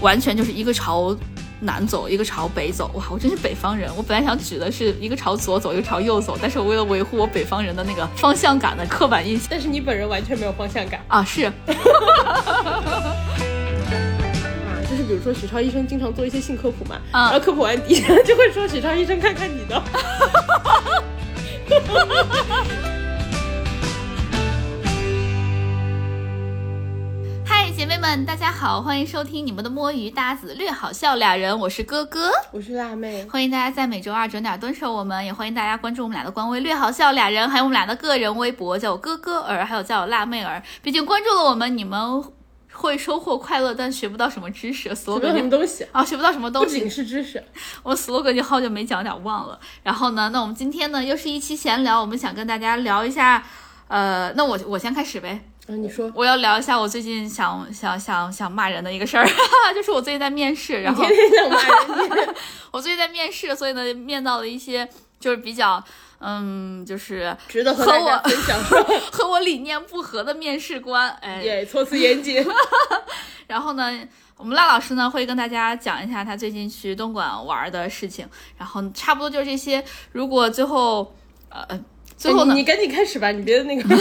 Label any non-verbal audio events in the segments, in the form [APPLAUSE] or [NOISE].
完全就是一个朝南走，一个朝北走。哇，我真是北方人。我本来想举的是一个朝左走，一个朝右走，但是我为了维护我北方人的那个方向感的刻板印象但是你本人完全没有方向感。啊，是，[LAUGHS] 就是比如说许超医生经常做一些性科普嘛，嗯然后科普完底下就会说许超医生看看你的。[LAUGHS] 妹们，大家好，欢迎收听你们的摸鱼搭子略好笑俩人，我是哥哥。我是辣妹，欢迎大家在每周二准点蹲守我们，也欢迎大家关注我们俩的官微“略好笑俩人”，还有我们俩的个人微博，叫我哥哥儿，还有叫我辣妹儿。毕竟关注了我们，你们会收获快乐，但学不到什么知识。学 slogan 不到什么东西，啊，学不到什么东西仅。是知识。我 slogan 就好久没讲，有点忘了。然后呢，那我们今天呢又是一期闲聊，我们想跟大家聊一下，呃，那我我先开始呗。啊，你说，我要聊一下我最近想想想想骂人的一个事儿，[LAUGHS] 就是我最近在面试，然后天天想骂人 [LAUGHS] [LAUGHS] 我最近在面试，所以呢面到了一些就是比较嗯，就是值得和大家分享说，和我理念不合的面试官，哎，也措辞严谨。然后呢，我们赖老师呢会跟大家讲一下他最近去东莞玩的事情，然后差不多就是这些。如果最后呃最后呢，你你赶紧开始吧，你别那个，[LAUGHS]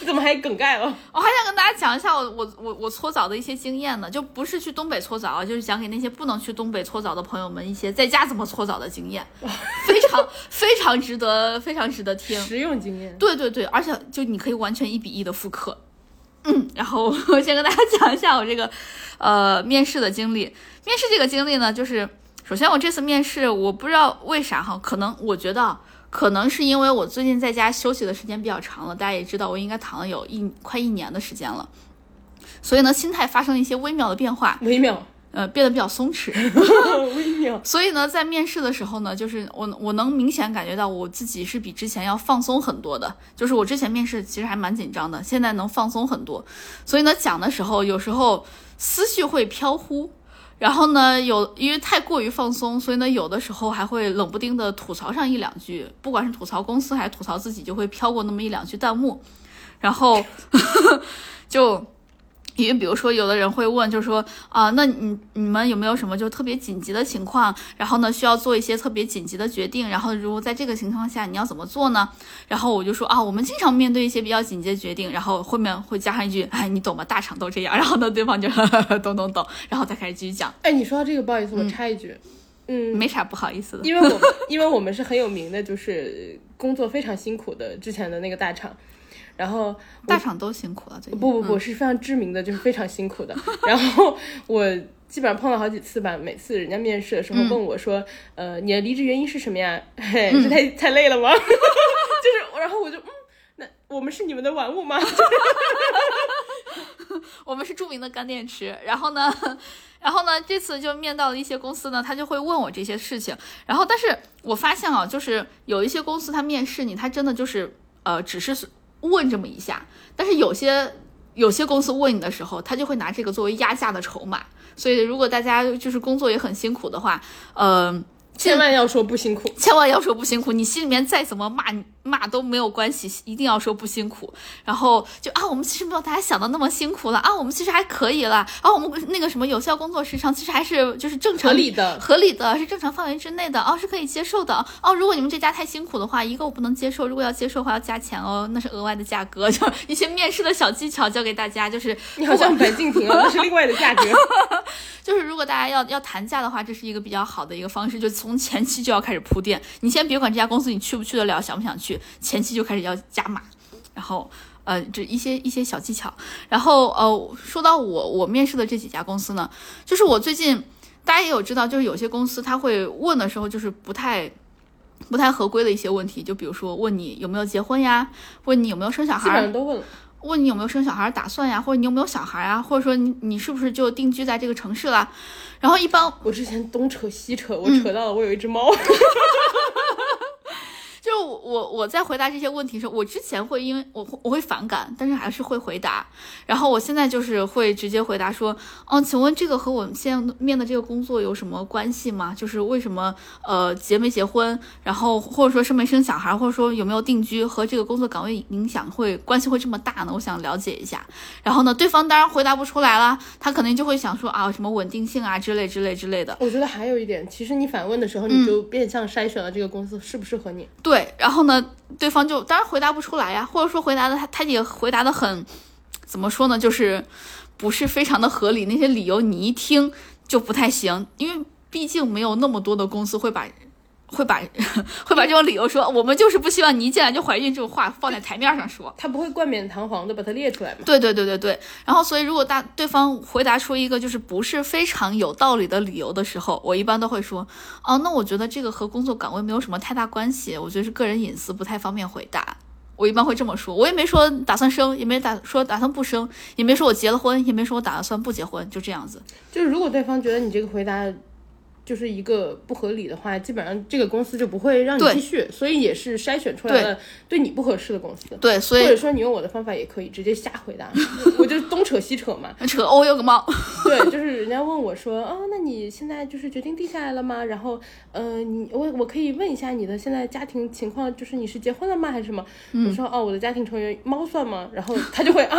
你怎么还梗概了？[LAUGHS] 我还想跟大家讲一下我我我我搓澡的一些经验呢，就不是去东北搓澡啊，就是讲给那些不能去东北搓澡的朋友们一些在家怎么搓澡的经验，[LAUGHS] 非常非常值得非常值得听。实用经验。对对对，而且就你可以完全一比一的复刻。嗯，然后我先跟大家讲一下我这个呃面试的经历。面试这个经历呢，就是首先我这次面试，我不知道为啥哈，可能我觉得可能是因为我最近在家休息的时间比较长了，大家也知道我应该躺了有一快一年的时间了，所以呢心态发生了一些微妙的变化，微妙，呃，变得比较松弛。[LAUGHS] 微妙。所以呢，在面试的时候呢，就是我我能明显感觉到我自己是比之前要放松很多的。就是我之前面试其实还蛮紧张的，现在能放松很多。所以呢，讲的时候有时候思绪会飘忽，然后呢，有因为太过于放松，所以呢，有的时候还会冷不丁的吐槽上一两句，不管是吐槽公司还是吐槽自己，就会飘过那么一两句弹幕，然后 [LAUGHS] 就。因为比如说，有的人会问，就是说啊、那你你们有没有什么就特别紧急的情况？然后呢，需要做一些特别紧急的决定。然后如果在这个情况下，你要怎么做呢？然后我就说啊，我们经常面对一些比较紧急的决定。然后后面会加上一句，哎，你懂吗？大厂都这样。[LAUGHS] 然后呢，对方就 [LAUGHS] 懂懂懂，然后再开始继续讲，哎，你说到这个，不好意思，我插一句，嗯，没啥不好意思的。因为我们 [LAUGHS] 因为我们是很有名的，就是工作非常辛苦的之前的那个大厂，然后大厂都辛苦了，最近不不不是非常知名的，就是非常辛苦的。[LAUGHS] 然后我基本上碰了好几次吧，每次人家面试的时候问我说，[LAUGHS] 呃，你的离职原因是什么呀？嘿，[LAUGHS] 是太太累了吗？就是，然后我就嗯，那我们是你们的玩物吗？我们是著名的干电池。然后呢，然后呢，这次就面到了一些公司呢，他就会问我这些事情。然后，但是我发现啊，就是有一些公司他面试你，他真的就是呃，只是问这么一下。但是有些有些公司问你的时候，他就会拿这个作为压价的筹码。所以，如果大家就是工作也很辛苦的话，呃，千万要说不辛苦。千万要说不辛苦，你心里面再怎么骂骂都没有关系，一定要说不辛苦。然后就啊，我们其实没有大家想的那么辛苦了啊，我们其实还可以了啊，我们那个什么有效工作时长其实还是就是正常合理的合理的，是正常范围之内的哦，是可以接受的哦。如果你们这家太辛苦的话，一个我不能接受，如果要接受的话要加钱哦，那是额外的价格。[LAUGHS] 就一些面试的小技巧教给大家，就是你好像白敬亭啊，那是另外的价格。[LAUGHS] 就是如果大家要要谈价的话，这是一个比较好的一个方式，就从前期就要开始铺垫。你先别管这家公司你去不去得了，想不想去，前期就开始要加码，然后呃，这一些一些小技巧。然后呃，说到我我面试的这几家公司呢，就是我最近大家也有知道，就是有些公司他会问的时候，就是不太。不太合规的一些问题，就比如说问你有没有结婚呀，问你有没有生小基本都问了。问你有没有生小孩打算呀，或者你有没有小孩啊，或者说你你是不是就定居在这个城市啦？然后一般我之前东扯西扯，我扯到了我有一只猫。[LAUGHS] 就是我我我在回答这些问题的时候，我之前会因为我我会反感，但是还是会回答。然后我现在就是会直接回答说，嗯，请问这个和我们现在面的这个工作有什么关系吗？就是为什么呃结没结婚，然后或者说生没生小孩，或者说有没有定居，和这个工作岗位影响会关系会这么大呢？我想了解一下。然后呢，对方当然回答不出来了，他肯定就会想说啊什么稳定性啊之类之类之类的。我觉得还有一点，其实你反问的时候，你就变相筛选了这个公司适不适合你。对，然后呢，对方就当然回答不出来呀，或者说回答的他他也回答的很，怎么说呢，就是不是非常的合理，那些理由你一听就不太行，因为毕竟没有那么多的公司会把。会把 [LAUGHS] 会把这种理由说，我们就是不希望你一进来就怀孕这种话放在台面上说，他不会冠冕堂皇的把它列出来吗？对对对对对。然后所以如果大对方回答出一个就是不是非常有道理的理由的时候，我一般都会说，哦，那我觉得这个和工作岗位没有什么太大关系，我觉得是个人隐私，不太方便回答。我一般会这么说，我也没说打算生，也没打说打算不生，也没说我结了婚，也没说我打算不结婚，就这样子。就是如果对方觉得你这个回答。就是一个不合理的话，基本上这个公司就不会让你继续，所以也是筛选出来了对你不合适的公司。对，所以或者说你用我的方法也可以直接瞎回答，我就东扯西扯嘛。[LAUGHS] 扯，我有个猫。对，就是人家问我说，哦，那你现在就是决定定下来了吗？然后，呃，你我我可以问一下你的现在家庭情况，就是你是结婚了吗，还是什么？我说，哦，我的家庭成员猫算吗？然后他就会啊，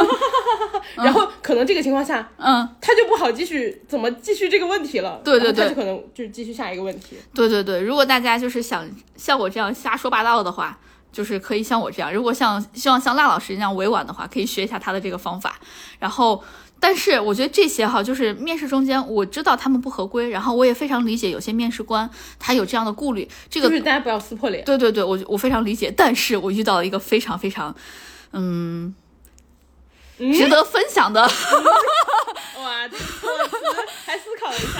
然后可能这个情况下，嗯，他就不好继续怎么继续这个问题了。对对对，他就可能。就是继续下一个问题。对对对，如果大家就是想像我这样瞎说八道的话，就是可以像我这样；如果像希望像辣老师一样委婉的话，可以学一下他的这个方法。然后，但是我觉得这些哈，就是面试中间我知道他们不合规，然后我也非常理解有些面试官他有这样的顾虑。这个就是大家不要撕破脸。对对对，我我非常理解。但是我遇到了一个非常非常，嗯，值得分享的。[LAUGHS] 哇，这个还思考了一下。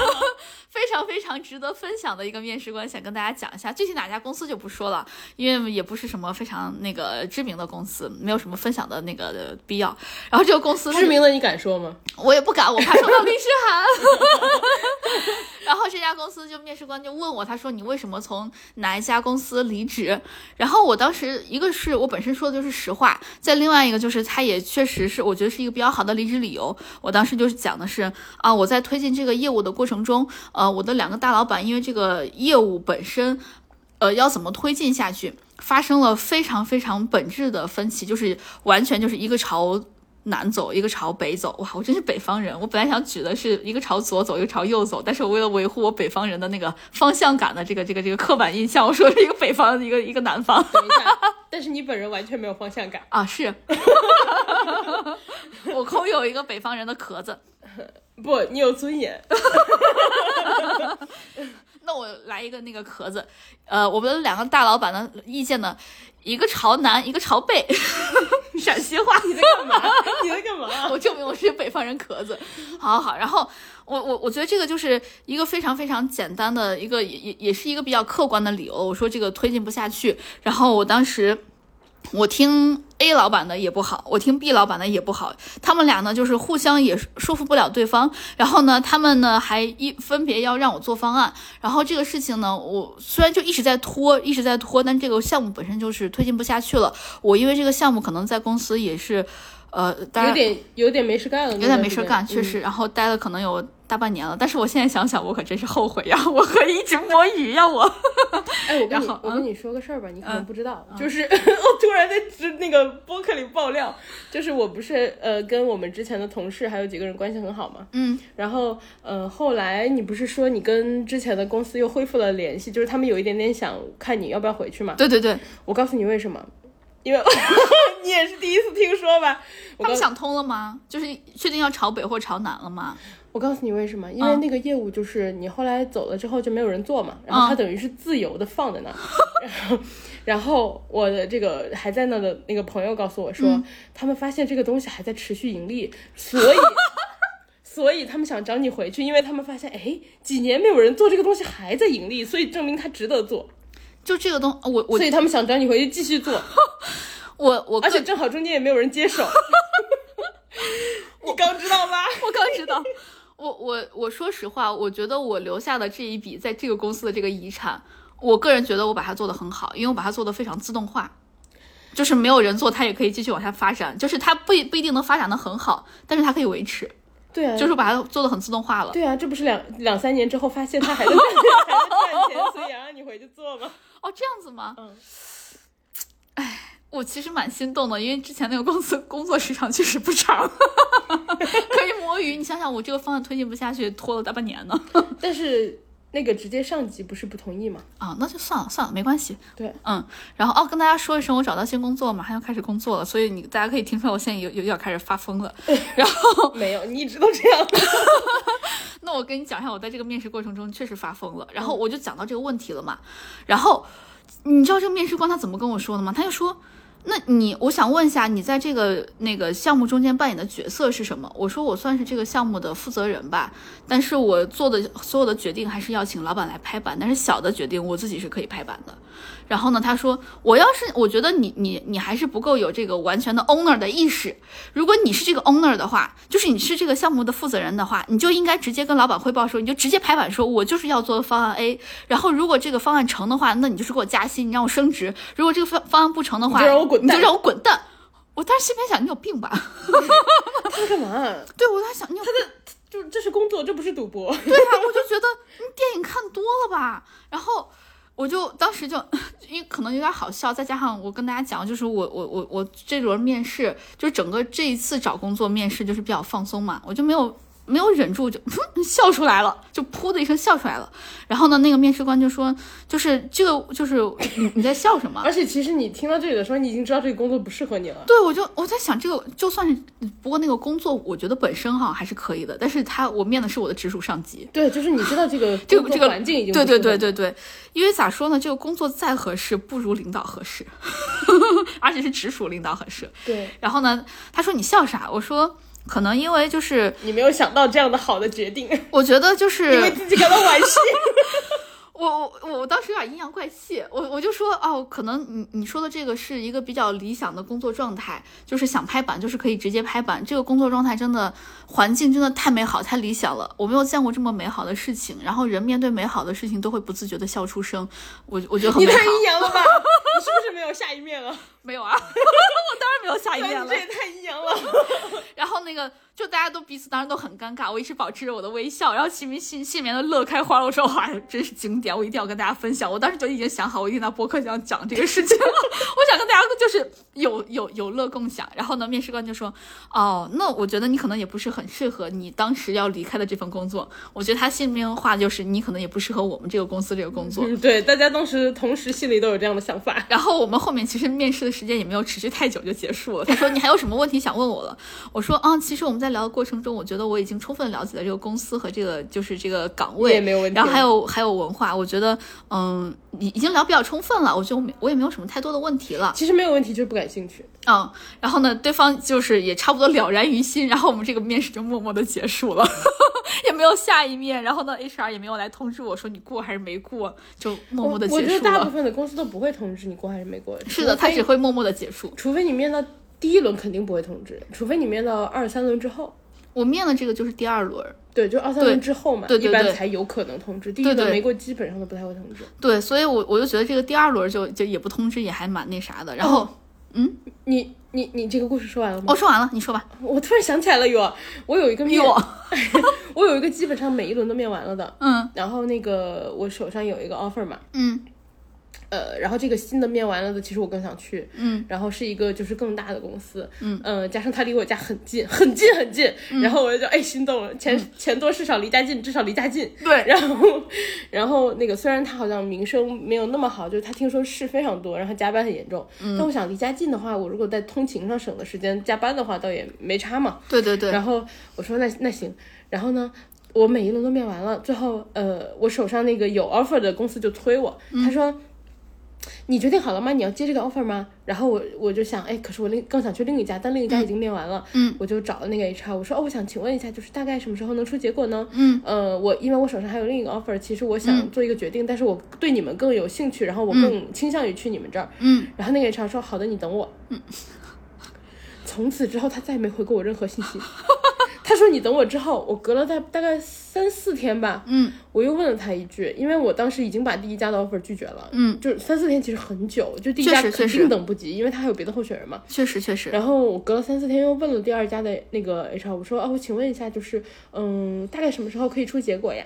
非常非常值得分享的一个面试官，想跟大家讲一下，具体哪家公司就不说了，因为也不是什么非常那个知名的公司，没有什么分享的那个必要。然后这个公司知名的，你敢说吗？我也不敢，我怕收到律师函。[LAUGHS] 然后这家公司就面试官就问我，他说你为什么从哪一家公司离职？然后我当时一个是我本身说的就是实话，再另外一个就是他也确实是我觉得是一个比较好的离职理由。我当时就是讲的是啊，我在推进这个业务的过程中，呃。我的两个大老板因为这个业务本身，呃，要怎么推进下去，发生了非常非常本质的分歧，就是完全就是一个朝南走，一个朝北走。哇，我真是北方人！我本来想举的是一个朝左走，一个朝右走，但是我为了维护我北方人的那个方向感的这个这个这个刻板印象，我说是一个北方，一个一个南方。等一下，[LAUGHS] 但是你本人完全没有方向感啊！是，[LAUGHS] 我空有一个北方人的壳子。[LAUGHS] 不，你有尊严。[LAUGHS] 那我来一个那个壳子，呃，我们两个大老板的意见呢，一个朝南，一个朝北。[LAUGHS] 陕西话，你在干嘛？你在干嘛？我证明我是北方人壳子。好好好，然后我我我觉得这个就是一个非常非常简单的一个，也也也是一个比较客观的理由。我说这个推进不下去，然后我当时。我听 A 老板的也不好，我听 B 老板的也不好，他们俩呢就是互相也说服不了对方，然后呢，他们呢还一分别要让我做方案，然后这个事情呢，我虽然就一直在拖，一直在拖，但这个项目本身就是推进不下去了。我因为这个项目可能在公司也是，呃，当然有点有点没事干了，有点没事干，确实，然后待了可能有。大半年了，但是我现在想想，我可真是后悔呀！[LAUGHS] 我可以一直摸鱼呀，我。[LAUGHS] 哎，我跟你我跟你说个事儿吧，你可能不知道，就是 [LAUGHS] 我突然在那个播客里爆料，就是我不是呃跟我们之前的同事还有几个人关系很好嘛，嗯，然后呃后来你不是说你跟之前的公司又恢复了联系，就是他们有一点点想看你要不要回去嘛？对对对，我告诉你为什么，因为你也是第一次听说吧？他们想通了吗？就是确定要朝北或朝南了吗？我告诉你为什么？因为那个业务就是你后来走了之后就没有人做嘛，然后他等于是自由的放在那，然后，然后我的这个还在那的那个朋友告诉我说，他们发现这个东西还在持续盈利，所以，[LAUGHS] 所以他们想找你回去，因为他们发现，哎，几年没有人做这个东西还在盈利，所以证明它值得做。就这个东，我我，所以他们想找你回去继续做。我 [LAUGHS] 我，而且正好中间也没有人接手。[LAUGHS] 你刚知道吧？我刚知道。我我我说实话，我觉得我留下的这一笔在这个公司的这个遗产，我个人觉得我把它做得很好，因为我把它做得非常自动化，就是没有人做，它也可以继续往下发展，就是它不一不一定能发展的很好，但是它可以维持，对啊，就是把它做的很自动化了。对啊，这不是两两三年之后发现它还在还在赚钱，所以想让你回去做吗？哦，这样子吗？嗯，我其实蛮心动的，因为之前那个公司工作时长确实不长，[LAUGHS] 可以摸鱼。你想想，我这个方案推进不下去，拖了大半年呢。[LAUGHS] 但是那个直接上级不是不同意吗？啊，那就算了算了，没关系。对，嗯，然后哦，跟大家说一声，我找到新工作，马上要开始工作了，所以你大家可以听出来，我现在有有点开始发疯了。然后 [LAUGHS] 没有，你一直都这样。那我跟你讲一下，我在这个面试过程中确实发疯了。然后我就讲到这个问题了嘛。然后你知道这个面试官他怎么跟我说的吗？他就说。那你，我想问一下，你在这个那个项目中间扮演的角色是什么？我说我算是这个项目的负责人吧，但是我做的所有的决定还是要请老板来拍板，但是小的决定我自己是可以拍板的。然后呢，他说我要是我觉得你你你还是不够有这个完全的 owner 的意识。如果你是这个 owner 的话，就是你是这个项目的负责人的话，你就应该直接跟老板汇报说，你就直接拍板说，我就是要做方案 A。然后如果这个方案成的话，那你就是给我加薪，你让我升职。如果这个方方案不成的话，你就让我滚蛋，你就让我滚蛋。我当时心里面想，你有病吧？[LAUGHS] 他干嘛？[LAUGHS] 对我在想，你有他的就这是工作，这不是赌博。对啊，我就觉得你电影看多了吧，然后。我就当时就，因为可能有点好笑，再加上我跟大家讲，就是我我我我这轮面试，就整个这一次找工作面试就是比较放松嘛，我就没有。没有忍住就 [LAUGHS] 笑出来了，就噗的一声笑出来了。然后呢，那个面试官就说：“就是这个，就是你你在笑什么？” [LAUGHS] 而且其实你听到这里的时候，你已经知道这个工作不适合你了。对，我就我在想，这个就算是不过那个工作，我觉得本身哈还是可以的。但是他我面的是我的直属上级。对，就是你知道这个 [LAUGHS] 这个这个环境已经对对对对对，因为咋说呢，这个工作再合适不如领导合适，而且是直属领导合适。对。然后呢，他说你笑啥？我说。可能因为就是你没有想到这样的好的决定，我觉得就是 [LAUGHS] 因为自己感到惋惜。[LAUGHS] 我我我当时有点阴阳怪气，我我就说哦，可能你你说的这个是一个比较理想的工作状态，就是想拍板就是可以直接拍板。这个工作状态真的环境真的太美好太理想了，我没有见过这么美好的事情。然后人面对美好的事情都会不自觉的笑出声，我我觉得很美好。你太阴阳了吧？你是不是没有下一面了？没有啊，[LAUGHS] 我当然没有下一面了。这也太阴阳了。[LAUGHS] 然后那个。就大家都彼此当时都很尴尬，我一直保持着我的微笑，然后齐明信信面的乐开花了。我说哇，真是经典，我一定要跟大家分享。我当时就已经想好，我一定在播客上讲这个事情了。我想跟大家就是有有有乐共享。然后呢，面试官就说，哦，那我觉得你可能也不是很适合你当时要离开的这份工作。我觉得他心里面话就是你可能也不适合我们这个公司这个工作。嗯对，大家当时同时心里都有这样的想法。[LAUGHS] 然后我们后面其实面试的时间也没有持续太久就结束了。他说你还有什么问题想问我了？我说啊，其实我们在聊的过程中，我。觉得我已经充分了解了这个公司和这个就是这个岗位，也没有问题然后还有还有文化，我觉得嗯，已已经聊比较充分了，我觉得我也没有什么太多的问题了。其实没有问题，就是不感兴趣。嗯，然后呢，对方就是也差不多了然于心，然后我们这个面试就默默的结束了，[LAUGHS] 也没有下一面。然后呢，HR 也没有来通知我说你过还是没过，就默默的结束了。我觉得大部分的公司都不会通知你过还是没过。是的，他只会默默的结束，除非你面到第一轮肯定不会通知，除非你面到二三轮之后。我面的这个就是第二轮，对，就二三轮之后嘛，对一般才有可能通知。第一轮没过，基本上都不太会通知。对，所以，我我就觉得这个第二轮就就也不通知，也还蛮那啥的。然后，嗯，你你你这个故事说完了吗？我说完了，你说吧。我突然想起来了，有我有一个面，[LAUGHS] 我有一个基本上每一轮都面完了的。嗯，然后那个我手上有一个 offer 嘛。嗯。呃，然后这个新的面完了的，其实我更想去，嗯，然后是一个就是更大的公司，嗯，呃，加上它离我家很近，很近很近，然后我就哎心动了，钱。钱多事少离家近，至少离家近，对，然后然后那个虽然他好像名声没有那么好，就是他听说事非常多，然后加班很严重，但我想离家近的话，我如果在通勤上省的时间，加班的话倒也没差嘛，对对对，然后我说那那行，然后呢，我每一轮都面完了，最后呃，我手上那个有 offer 的公司就催我，他说。你决定好了吗？你要接这个 offer 吗？然后我我就想，哎，可是我另更想去另一家，但另一家已经面完了。嗯，我就找了那个 HR，我说，哦，我想请问一下，就是大概什么时候能出结果呢？嗯，呃，我因为我手上还有另一个 offer，其实我想做一个决定，但是我对你们更有兴趣，然后我更倾向于去你们这儿。嗯，然后那个 HR 说，好的，你等我。嗯，从此之后他再也没回过我任何信息。[LAUGHS] 他说你等我之后，我隔了大大概三四天吧，嗯。我又问了他一句，因为我当时已经把第一家的 offer 拒绝了，嗯，就是三四天其实很久，就第一家肯定等不及，因为他还有别的候选人嘛。确实确实，然后我隔了三四天又问了第二家的那个 HR，我说啊，我请问一下，就是嗯，大概什么时候可以出结果呀？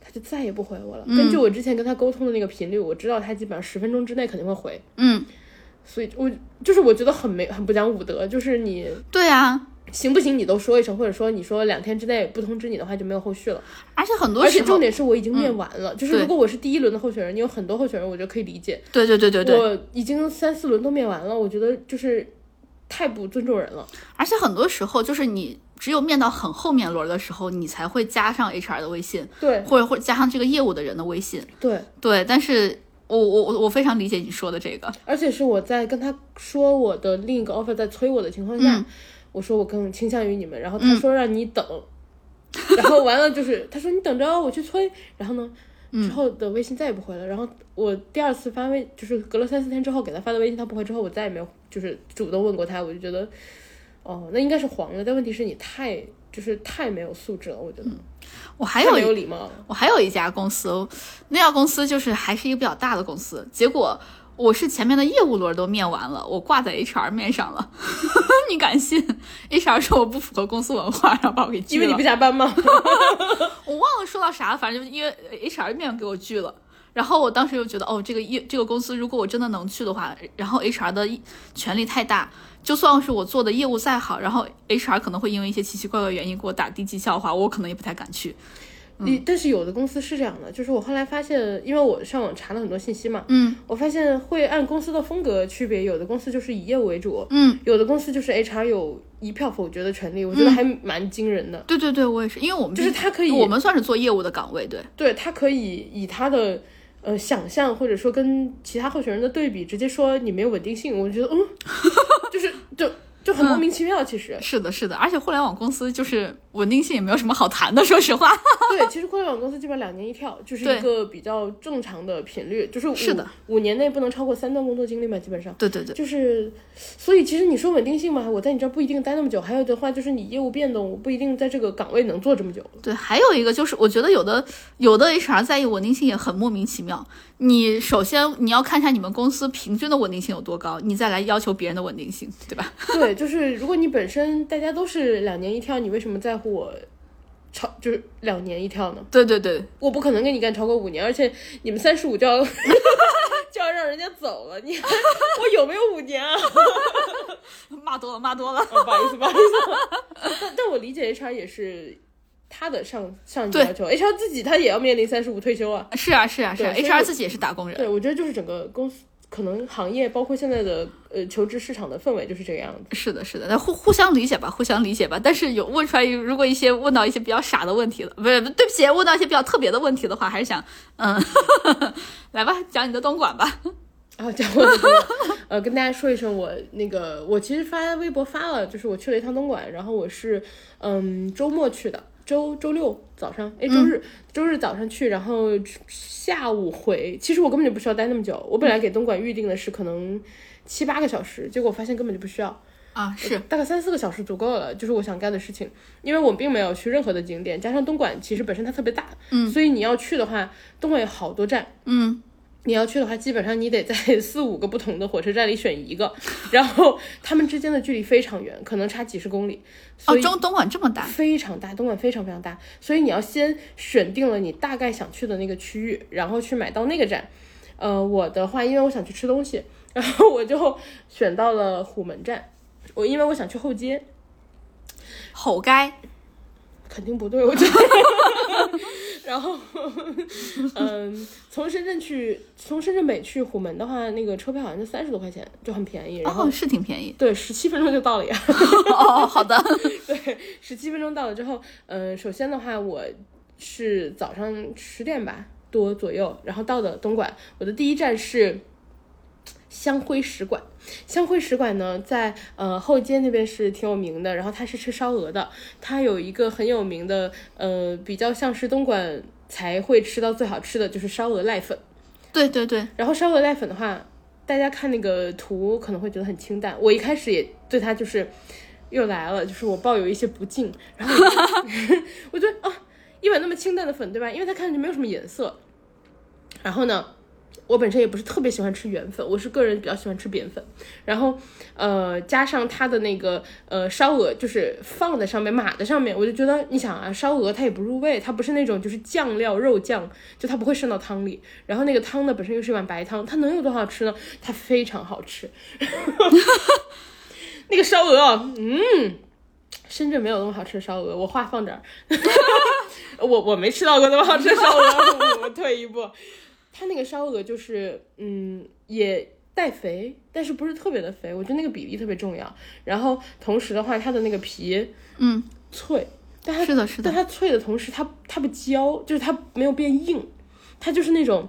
他就再也不回我了。根据我之前跟他沟通的那个频率，我知道他基本上十分钟之内肯定会回，嗯，所以我就是我觉得很没很不讲武德，就是你对啊，行不行你都说一声，或者说你说两天之内不通知你的话就没有后续了。而且很多而且，重点是我已经面完了，就是如果我是第一轮的候选人，你有很多候选人，我觉得可以理解。对对对对对，我已经三四轮都面完了，我觉得就是太不尊重人了。而且很多时候就是你只有面到很后面轮的时候，你才会加上 HR 的微信，对或者或者加上这个业务的人的微信。对，对，但是我我我我非常理解你说的这个，而且是我在跟他说我的另一个 offer 在催我的情况下，嗯我说我更倾向于你们，然后他说让你等，然后完了就是他说你等着哦我去催，然后呢。之后的微信再也不回了，然后我第二次发微，就是隔了三四天之后给他发的微信，他不回之后，我再也没有就是主动问过他，我就觉得，哦，那应该是黄了，但问题是你太就是太没有素质了，我觉得，我还有没有礼貌。我还有一家公司，那家公司就是还是一个比较大的公司，结果我是前面的业务轮都面完了，我挂在 HR 面上了，[LAUGHS] 你敢信？HR 说我不符合公司文化，然后把我给拒了。因为你不加班吗？[LAUGHS] 我忘了说到啥，反正就因为 HR 面给我拒了。然后我当时又觉得，哦，这个业这个公司如果我真的能去的话，然后 HR 的权力太大，就算是我做的业务再好，然后 HR 可能会因为一些奇奇怪怪的原因给我打低绩效的话，我可能也不太敢去。你但是有的公司是这样的，就是我后来发现，因为我上网查了很多信息嘛，嗯。我发现会按公司的风格区别，有的公司就是以业务为主，嗯，有的公司就是 HR 有一票否决的权利，我觉得还蛮惊人的。对对对，我也是，因为我们就是他可以我们算是做业务的岗位，对。对他可以以他的呃想象，或者说跟其他候选人的对比，直接说你没有稳定性，我觉得嗯，[LAUGHS] 就是就就很莫名其妙。其实，是的，是的，而且互联网公司就是稳定性也没有什么好谈的，[LAUGHS] 说实话。[LAUGHS] 对，其实互联网公司基本上两年一跳，就是一个比较正常的频率，就是五是的，五年内不能超过三段工作经历嘛，基本上。对对对，就是，所以其实你说稳定性嘛，我在你这儿不一定待那么久。还有的话就是你业务变动，我不一定在这个岗位能做这么久。对，还有一个就是，我觉得有的有的 HR 在意稳定性也很莫名其妙。你首先你要看一下你们公司平均的稳定性有多高，你再来要求别人的稳定性，对吧？对，就是如果你本身大家都是两年一跳，你为什么在乎我超就是两年一跳呢？对对对，我不可能跟你干超过五年，而且你们三十五就要就要让人家走了，你我有没有五年啊？[LAUGHS] 骂多了骂多了。哦不好意思，不好意思。但 [LAUGHS] 但我理解 HR 也是他的上上级要求，HR 自己他也要面临三十五退休啊。是啊是啊是啊，HR 自己也是打工人。对，我觉得就是整个公司可能行业，包括现在的呃求职市场的氛围就是这个样子。是的，是的，那互互相理解吧，互相理解吧。但是有问出来，如果一些问到一些比较傻的问题了，不是，对不起，问到一些比较特别的问题的话，还是想，嗯，[LAUGHS] 来吧，讲你的东莞吧。然后讲我呃，跟大家说一声，我那个我其实发微博发了，就是我去了一趟东莞，然后我是嗯周末去的，周周六早上，哎周日、周日早上去，然后下午回。其实我根本就不需要待那么久，我本来给东莞预定的是可能七八个小时，结果发现根本就不需要。啊，是，大概三四个小时足够了，就是我想干的事情。因为我并没有去任何的景点，加上东莞其实本身它特别大，嗯，所以你要去的话，东莞有好多站，嗯，你要去的话，基本上你得在 [LAUGHS] 四五个不同的火车站里选一个，然后他们之间的距离非常远，可能差几十公里，所哦，中东莞这么大，非常大，东莞非常非常大，所以你要先选定了你大概想去的那个区域，然后去买到那个站。呃，我的话，因为我想去吃东西，然后我就选到了虎门站。我因为我想去后街，吼该，肯定不对，我觉得。[LAUGHS] 嗯，从深圳去，从深圳北去虎门的话，那个车票好像就三十多块钱，就很便宜。然后，哦，是挺便宜。对，十七分钟就到了呀。[LAUGHS] 哦，好的，对，十七分钟到了之后，嗯，首先的话，我是早上十点吧多左右，然后到的东莞。我的第一站是香辉使馆。香辉使馆呢，在呃后街那边是挺有名的，然后它是吃烧鹅的，它有一个很有名的，呃，比较像是东莞才会吃到最好吃的就是烧鹅濑粉。对对对，然后烧鹅濑粉的话，大家看那个图可能会觉得很清淡，我一开始也对它就是又来了，就是我抱有一些不敬，然后我 [LAUGHS] 觉得啊，一碗那么清淡的粉，对吧？因为它看上去没有什么颜色，然后呢，我本身也不是特别喜欢吃圆粉，我是个人比较喜欢吃扁粉，然后呃加上它的那个呃烧鹅就是放在上面码在上面，我就觉得你想啊，烧鹅它也不入味，它不是那种就是酱料肉酱，就它不会渗到汤里，然后那个汤呢本身又是一碗白汤，它能有多好吃呢？它非常好吃，[LAUGHS] 那个烧鹅，嗯。深圳没有那么好吃的烧鹅，我话放这儿，[LAUGHS] 我我没吃到过那么好吃的烧鹅，我退一步。它那个烧鹅就是，嗯，也带肥，但是不是特别的肥，我觉得那个比例特别重要。然后同时的话，它的那个皮嗯，脆，但它是的，是的，但它脆的同时，它它不焦，就是它没有变硬，它就是那种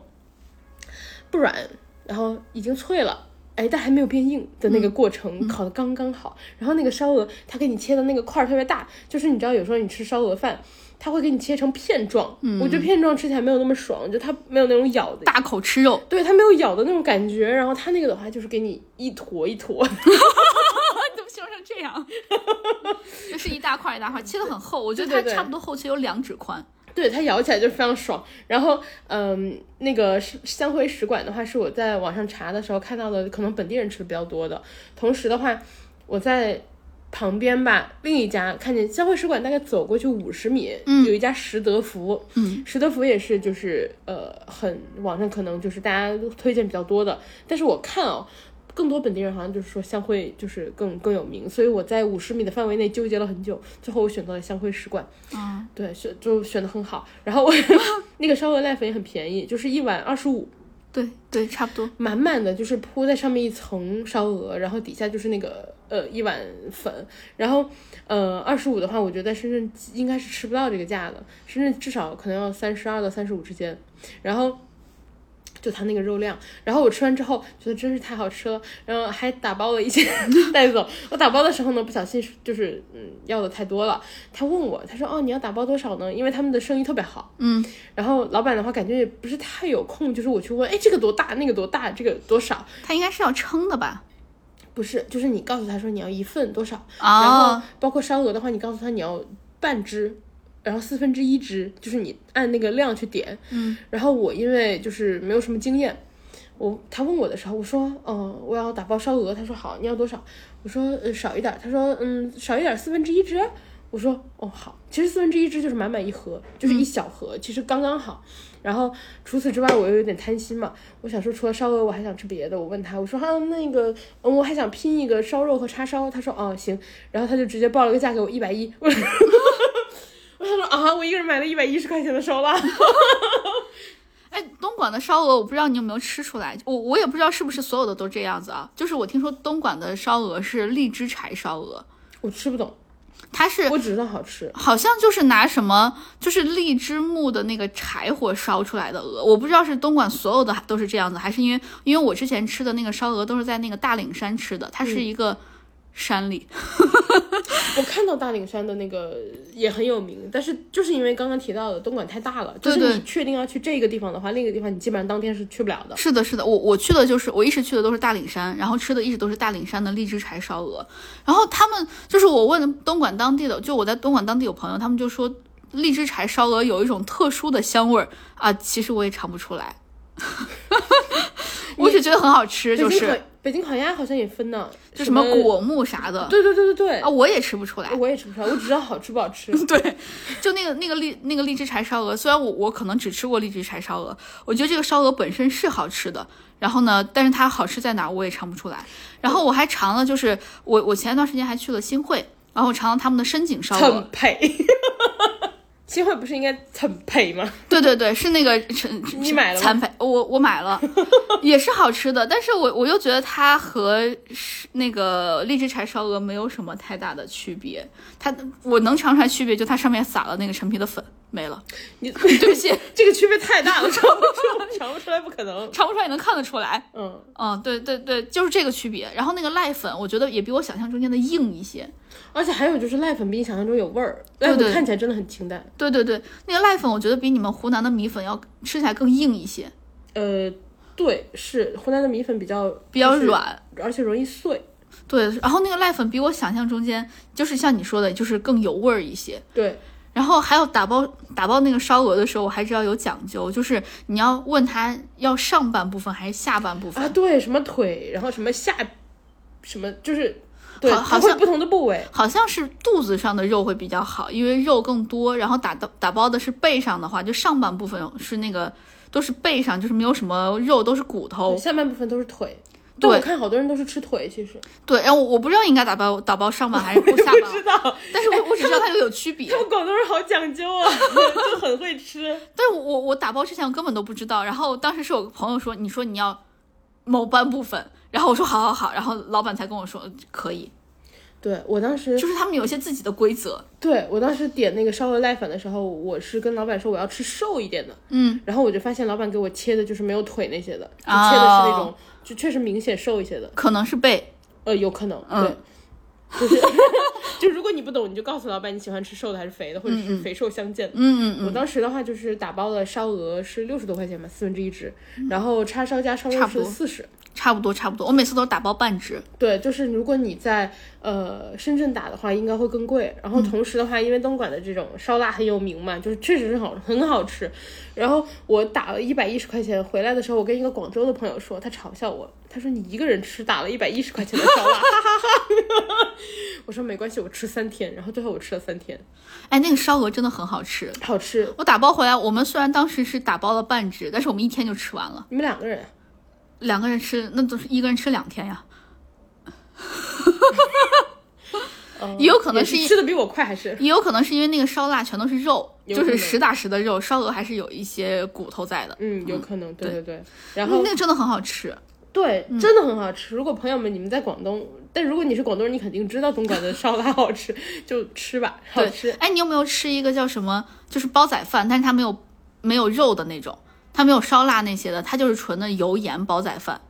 不软，然后已经脆了。哎，但还没有变硬的那个过程，烤的刚刚好。然后那个烧鹅，它给你切的那个块儿特别大，就是你知道，有时候你吃烧鹅饭，它会给你切成片状。嗯我觉得片状吃起来没有那么爽，就它没有那种咬的，大口吃肉，对，它没有咬的那种感觉。然后它那个的话，就是给你一坨一坨。你 [LAUGHS] 怎么形容成这样？[LAUGHS] 就是一大块一大块，切的很厚，我觉得它差不多厚切有两指宽。对它咬起来就非常爽。然后，嗯，那个是香灰食馆的话，是我在网上查的时候看到的，可能本地人吃的比较多的。同时的话，我在旁边吧，另一家看见香灰食馆，大概走过去五十米，有一家食德福，嗯，食德福也是就是呃很网上可能就是大家都推荐比较多的，但是我看哦。更多本地人好像就是说香会就是更更有名，所以我在五十米的范围内纠结了很久，最后我选择了香汇使馆。啊，对，选就选的很好。然后我 [LAUGHS] 那个烧鹅濑粉也很便宜，就是一碗二十五，对对，差不多。满满的就是铺在上面一层烧鹅，然后底下就是那个呃一碗粉，然后呃二十五的话，我觉得在深圳应该是吃不到这个价的，深圳至少可能要三十二到三十五之间，然后。就它那个肉量，然后我吃完之后觉得真是太好吃了，然后还打包了一些 [LAUGHS] 带走。我打包的时候呢，不小心就是嗯要的太多了。他问我，他说哦你要打包多少呢？因为他们的生意特别好，嗯，然后老板的话感觉也不是太有空，就是我去问，哎这个多大，那个多大，这个多少？他应该是要称的吧？不是，就是你告诉他说你要一份多少，然后啊，包括烧鹅的话，你告诉他你要半只。然后四分之一只，就是你按那个量去点，嗯，然后我因为就是没有什么经验，我他问我的时候，我说，嗯、我要打包烧鹅，他说好，你要多少？我说，呃，少一点，他说，嗯，少一点，四分之一只。我说，哦，好，其实四分之一只就是满满一盒，就是一小盒，其实刚刚好。然后除此之外，我又有点贪心嘛，我想说除了烧鹅，我还想吃别的。我问他，我说，啊，那个，嗯，我还想拼一个烧肉和叉烧。他说，哦，行。然后他就直接报了个价给我一百一。我说，我想说啊，我一个人买了一百一十块钱的烧腊。[LAUGHS] 哎，东莞的烧鹅，我不知道你有没有吃出来，我我也不知道是不是所有的都这样子啊。就是我听说东莞的烧鹅是荔枝柴烧鹅，我吃不懂，它是我只知道好吃。好像就是拿什么，就是荔枝木的那个柴火烧出来的鹅，我不知道是东莞所有的都是这样子，还是因为因为我之前吃的那个烧鹅都是在那个大岭山吃的，它是一个山里，[LAUGHS] 我看到大岭山的那个也很有名，但是就是因为刚刚提到的东莞太大了，就是你确定要去这个地方的话，另一个地方你基本上当天是去不了的。是的，是的，我我去的就是我一直去的都是大岭山，然后吃的一直都是大岭山的荔枝柴烧鹅，然后他们就是我问东莞当地的，就我在东莞当地有朋友，他们就说荔枝柴烧鹅有一种特殊的香味儿啊，其实我也尝不出来，[LAUGHS] 我只觉得很好吃，就是北京烤鸭好像也分呢，就什么果木啥的，对对对对对啊，，我也吃不出来。我也吃不出来，我只知道好吃不好吃。[LAUGHS] 对，就那个那个荔那个荔枝柴烧鹅，虽然我我可能只吃过荔枝柴烧鹅，我觉得这个烧鹅本身是好吃的。然后呢，但是它好吃在哪儿我也尝不出来。然后我还尝了，就是我我前一段时间还去了新会，然后我尝了他们的深井烧鹅很，配。新会不是应该很配吗？[LAUGHS] 对对对，是那个陈你买了吗残配，我我买了，[LAUGHS] 也是好吃的，但是我我又觉得它和是那个荔枝柴烧鹅没有什么太大的区别。它我能尝出来区别，就它上面撒了那个陈皮的粉，没了。[LAUGHS] 你对不起，这个区别太大了，尝不出来，尝不出来，不可能。尝不出来也能看得出来。嗯，嗯，对对对，就是这个区别。然后那个濑粉，我觉得也比我想象中间的硬一些。而且还有就是濑粉比你想象中有味儿，对对看起来真的很清淡。对对对，那个濑粉我觉得比你们湖南的米粉要吃起来更硬一些，呃，对，是湖南的米粉比较比较软。而且容易碎。对，然后那个濑粉比我想象中间就是像你说的，就是更有味儿一些。对，然后还有打包打包那个烧鹅的时候，我还知道有讲究，就是你要问他要上半部分还是下半部分。啊，对，什么腿，然后什么下，什么就是，对，好好像不同的部位。好像是肚子上的肉会比较好，因为肉更多。然后打到打包的是背上的话，就上半部分是那个都是背上，就是没有什么肉，都是骨头。下半部分都是腿。对我看好多人都是吃腿，其实对，然后我我不知道应该打包打包上半还是 [LAUGHS] 不下不，知道，但是我 [LAUGHS] 我只知道它有有区别他。们广东人好讲究啊，就很会吃。[LAUGHS] 但我我打包之前我根本都不知道，然后当时是有个朋友说，你说你要某半部分，然后我说好好好，然后老板才跟我说可以，对我当时，就是他们有一些自己的规则。对我当时点那个烧鹅濑粉的时候，我是跟老板说我要吃瘦一点的，嗯，然后我就发现老板给我切的就是没有腿那些的，就哦切的是那种就确实明显瘦一些的，可能是背，呃，有可能，嗯。对。就是，[LAUGHS] [LAUGHS] 就如果你不懂，你就告诉老板你喜欢吃瘦的还是肥的，或者是肥瘦相间的。嗯嗯我当时的话就是打包的烧鹅是六十多块钱吧，四分之一只，然后叉烧加烧肉是四十。差不多差不多，我每次都是打包半只。对，就是如果你在呃深圳打的话，应该会更贵。然后同时的话，因为东莞的这种烧腊很有名嘛，就是确实是好很好吃。然后我打了一百一十块钱回来的时候，我跟一个广州的朋友说，他嘲笑我，他说你一个人吃打了一百一十块钱的烧腊，哈哈哈。我说没关系，我吃三天。然后最后我吃了三天，哎，那个烧鹅真的很好吃。好吃。我打包回来，我们虽然当时是打包了半只，但是我们一天就吃完了。你们两个人啊，两个人吃，那都是一个人吃两天呀。呃也有可能是是一吃的比我快，还是也有可能是因为那个烧腊全都是肉，就是实打实的肉，烧鹅还是有一些骨头在的。嗯，有可能，对对对对。然后那个真的很好吃。对，真的很好吃。如果朋友们你们在广东，但如果你是广东人，你肯定知道东莞的烧腊好吃，[LAUGHS] 就吃吧，好吃。，哎，你有没有吃一个叫什么，就是煲仔饭，但是它没有没有肉的那种，它没有烧腊那些的，它就是纯的油盐煲仔饭。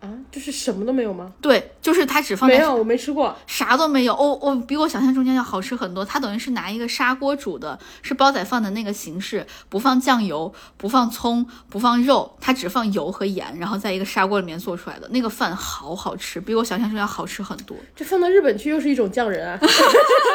啊，就是什么都没有吗？对，就是它只放在没有，我没吃过。啥都没有，哦哦，比我想象中间要好吃很多。它等于是拿一个砂锅煮的，是煲仔饭的那个形式，不放酱油，不放葱，不放肉，它只放油和盐，然后在一个砂锅里面做出来的那个饭好好吃，比我想象中要好吃很多。这放到日本去又是一种匠人啊。[LAUGHS]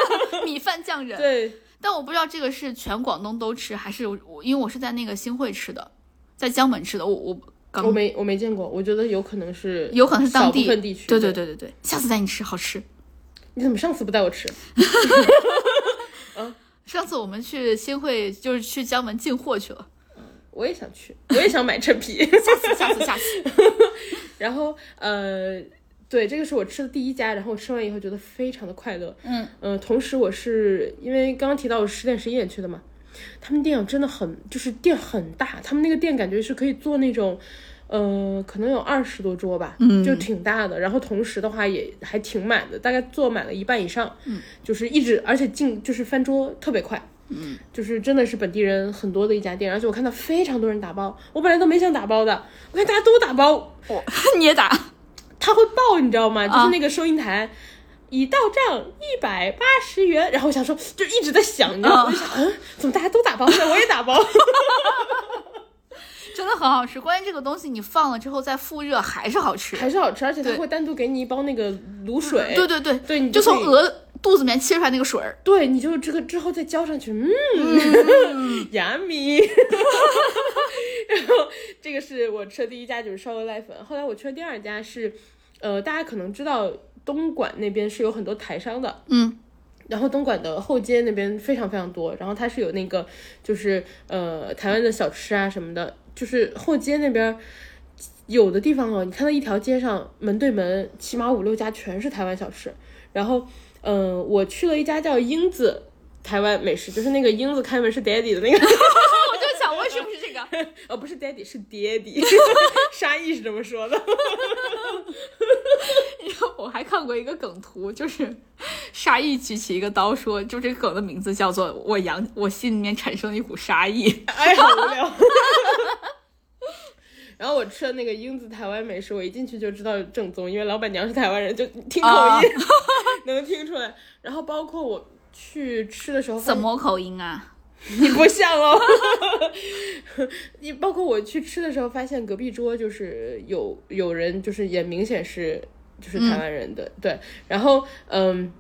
[LAUGHS] 米饭匠人，对，但我不知道这个是全广东都吃，还是我因为我是在那个新会吃的，在江门吃的，我我刚我没我没见过，我觉得有可能是有可能是当地地区。对对，对对对，下次带你吃，好吃。你怎么上次不带我吃？[LAUGHS] 上次我们去新会，就是去江门进货去了。我也想去，我也想买陈皮。[LAUGHS] 下次，下次，下次。[LAUGHS] 然后呃，对，这个是我吃的第一家，然后我吃完以后觉得非常的快乐。嗯呃，同时我是因为刚刚提到我十点十一点去的嘛，他们店真的很就是店很大，他们那个店感觉是可以做那种。呃，可能有二十多桌吧，嗯，就挺大的。然后同时的话也还挺满的，大概坐满了一半以上，嗯，就是一直，而且进就是翻桌特别快，嗯，就是真的是本地人很多的一家店。而且我看到非常多人打包，我本来都没想打包的，我看大家都打包，哦 [LAUGHS] 你也打？他会报，你知道吗？就是那个收银台。已到账一百八十元，然后我想说，就一直在想，你知道吗？啊我就想，嗯，怎么大家都打包呢？我也打包。[LAUGHS] 真的很好吃。关键这个东西你放了之后再复热还是好吃。还是好吃，而且它会单独给你一包那个卤水，对对对，对，你就从鹅肚子里面切出来那个水儿。对，你就这个之后再浇上去，嗯，牙米。[LAUGHS] [LAUGHS] 然后这个是我吃的第一家，就是烧鹅濑粉。后来我去了第二家是，呃，大家可能知道东莞那边是有很多台商的，嗯，然后东莞的后街那边非常非常多，然后它是有那个就是呃台湾的小吃啊什么的，就是后街那边。有的地方哦，你看到一条街上门对门，起码五六家全是台湾小吃。然后，嗯、我去了一家叫英子台湾美食，就是那个英子开门是 daddy 的那个，我就想 [LAUGHS] 哦，不是 daddy 是爹地，[LAUGHS] 沙溢是这么说的。[LAUGHS] 我还看过一个梗图，就是沙溢举起一个刀说，就这个梗的名字叫做“我阳我心里面产生了一股杀意哎，好无聊。然后我吃的那个英子台湾美食，我一进去就知道正宗，因为老板娘是台湾人，就听口啊音、能听出来。然后包括我去吃的时候”，怎么口音啊？[LAUGHS] 你不像哦。[LAUGHS] 你包括我去吃的时候，发现隔壁桌就是有有人，就是也明显是就是台湾人的，对。然后嗯。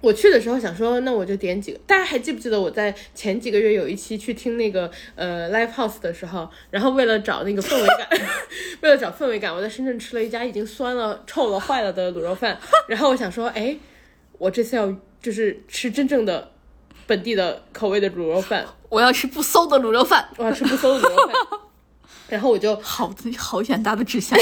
我去的时候想说，那我就点几个。大家还记不记得我在前几个月有一期去听那个呃 live house 的时候，然后为了找那个氛围感，[LAUGHS] 为了找氛围感，我在深圳吃了一家已经酸了、臭了、坏了的卤肉饭。然后我想说，哎，我这次要就是吃真正的本地的口味的卤肉饭，我要吃不馊的卤肉饭，我要吃不馊的卤肉饭。[LAUGHS] 然后我就好好远大的志向，